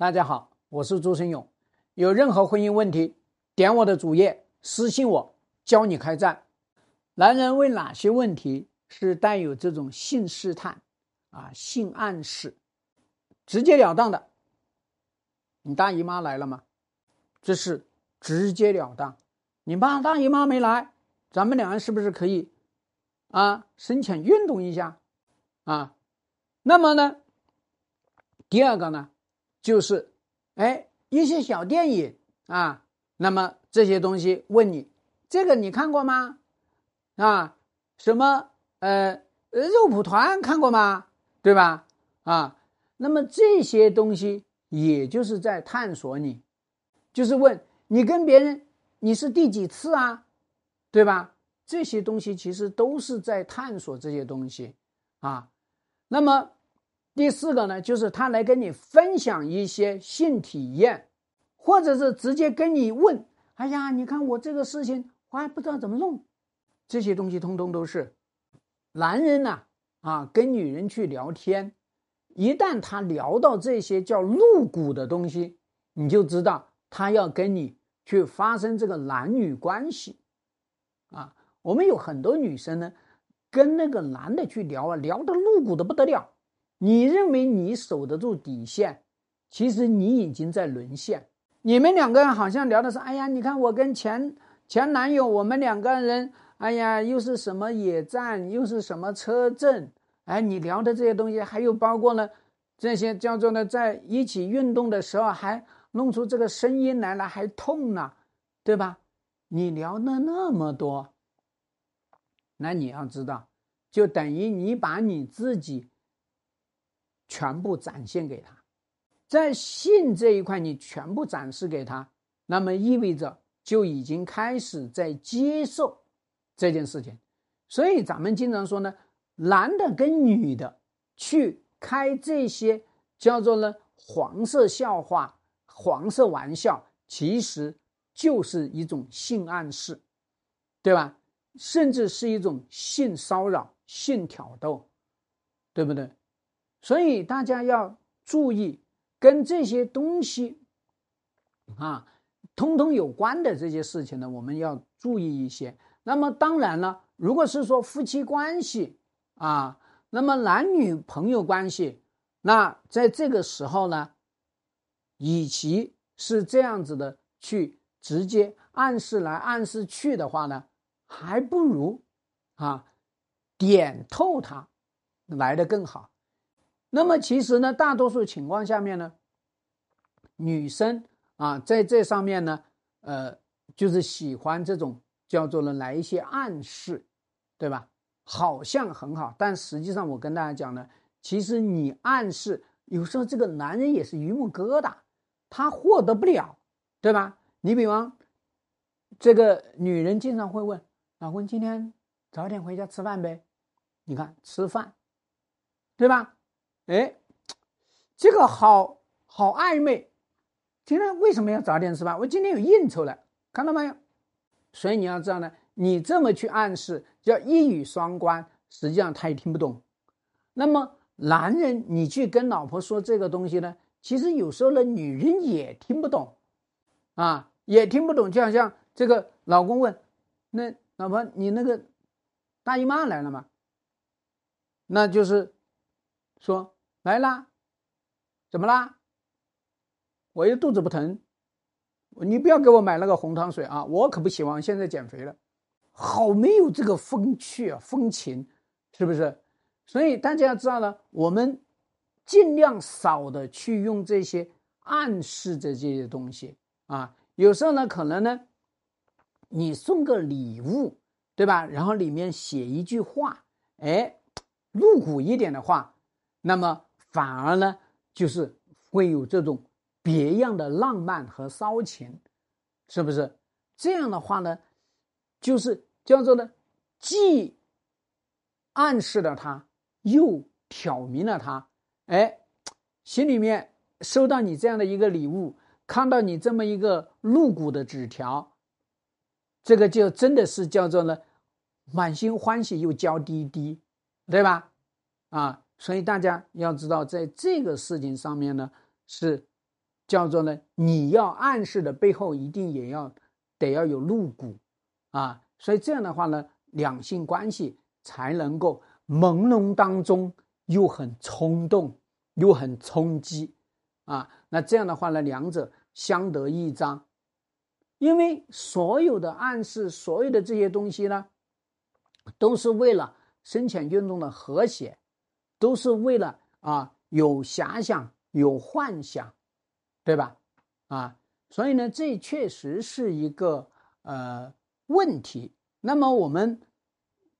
大家好，我是朱生勇。有任何婚姻问题，点我的主页私信我，教你开战。男人为哪些问题是带有这种性试探啊、性暗示？直截了当的，你大姨妈来了吗？这是直截了当。你爸大姨妈没来，咱们两人是不是可以啊深浅运动一下啊？那么呢，第二个呢，就是哎一些小电影啊，那么这些东西问你，这个你看过吗？啊，什么呃肉蒲团看过吗？对吧？啊，那么这些东西也就是在探索你，就是问你跟别人你是第几次啊？对吧？这些东西其实都是在探索这些东西啊。那么第四个呢，就是他来跟你分享一些性体验，或者是直接跟你问：“哎呀，你看我这个事情，我还不知道怎么弄。”这些东西通通都是男人呐啊，跟女人去聊天，一旦他聊到这些叫露骨的东西，你就知道他要跟你去发生这个男女关系啊。我们有很多女生呢。跟那个男的去聊啊，聊得露骨的不得了。你认为你守得住底线，其实你已经在沦陷。你们两个人好像聊的是，哎呀，你看我跟前前男友，我们两个人，哎呀，又是什么野战，又是什么车震，哎，你聊的这些东西，还有包括呢，这些叫做呢，在一起运动的时候还弄出这个声音来了，还痛呢，对吧？你聊了那么多。那你要知道，就等于你把你自己全部展现给他，在性这一块你全部展示给他，那么意味着就已经开始在接受这件事情。所以咱们经常说呢，男的跟女的去开这些叫做呢黄色笑话、黄色玩笑，其实就是一种性暗示，对吧？甚至是一种性骚扰、性挑逗，对不对？所以大家要注意，跟这些东西啊，通通有关的这些事情呢，我们要注意一些。那么当然了，如果是说夫妻关系啊，那么男女朋友关系，那在这个时候呢，与其是这样子的去直接暗示来暗示去的话呢？还不如，啊，点透它来的更好。那么其实呢，大多数情况下面呢，女生啊，在这上面呢，呃，就是喜欢这种叫做呢来一些暗示，对吧？好像很好，但实际上我跟大家讲呢，其实你暗示有时候这个男人也是榆木疙瘩，他获得不了，对吧？你比方这个女人经常会问。老公，今天早点回家吃饭呗？你看吃饭，对吧？哎，这个好好暧昧。今天为什么要早点吃饭？我今天有应酬了，看到没有？所以你要知道呢，你这么去暗示，叫一语双关，实际上他也听不懂。那么男人，你去跟老婆说这个东西呢，其实有时候呢，女人也听不懂，啊，也听不懂。就好像这个老公问那。老婆，你那个大姨妈来了吗？那就是说来啦，怎么啦？我又肚子不疼，你不要给我买那个红糖水啊！我可不喜欢现在减肥了，好没有这个风趣啊，风情，是不是？所以大家要知道呢，我们尽量少的去用这些暗示的这些东西啊，有时候呢，可能呢。你送个礼物，对吧？然后里面写一句话，哎，露骨一点的话，那么反而呢，就是会有这种别样的浪漫和骚情，是不是？这样的话呢，就是叫做呢，既暗示了他，又挑明了他，哎，心里面收到你这样的一个礼物，看到你这么一个露骨的纸条。这个就真的是叫做呢，满心欢喜又娇滴滴，对吧？啊，所以大家要知道，在这个事情上面呢，是叫做呢，你要暗示的背后一定也要得要有露骨啊，所以这样的话呢，两性关系才能够朦胧当中又很冲动又很冲击啊，那这样的话呢，两者相得益彰，因为所有的暗示，所有的这些东西呢，都是为了深浅运动的和谐，都是为了啊有遐想有幻想。对吧？啊，所以呢，这确实是一个呃问题。那么我们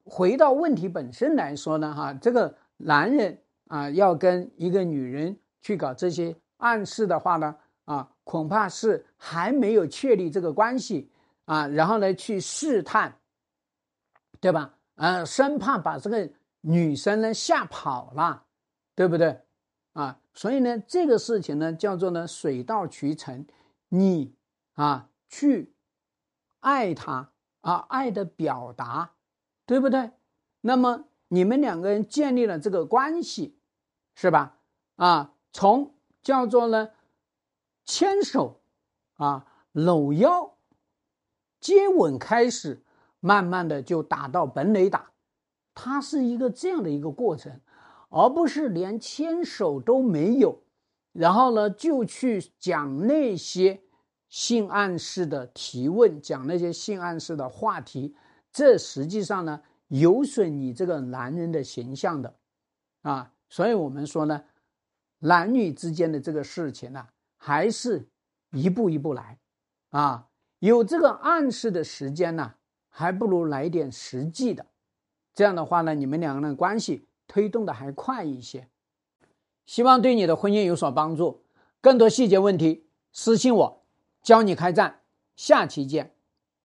回到问题本身来说呢，哈，这个男人啊要跟一个女人去搞这些暗示的话呢，啊，恐怕是还没有确立这个关系啊，然后呢去试探，对吧？呃，生怕把这个女生呢吓跑了，对不对？啊。所以呢，这个事情呢，叫做呢水到渠成，你啊去爱他啊，爱的表达，对不对？那么你们两个人建立了这个关系，是吧？啊，从叫做呢牵手啊搂腰接吻开始，慢慢的就打到本垒打，它是一个这样的一个过程。而不是连牵手都没有，然后呢，就去讲那些性暗示的提问，讲那些性暗示的话题，这实际上呢，有损你这个男人的形象的，啊，所以我们说呢，男女之间的这个事情呢，还是一步一步来，啊，有这个暗示的时间呢，还不如来点实际的，这样的话呢，你们两个人关系。推动的还快一些，希望对你的婚姻有所帮助。更多细节问题私信我，教你开战。下期见。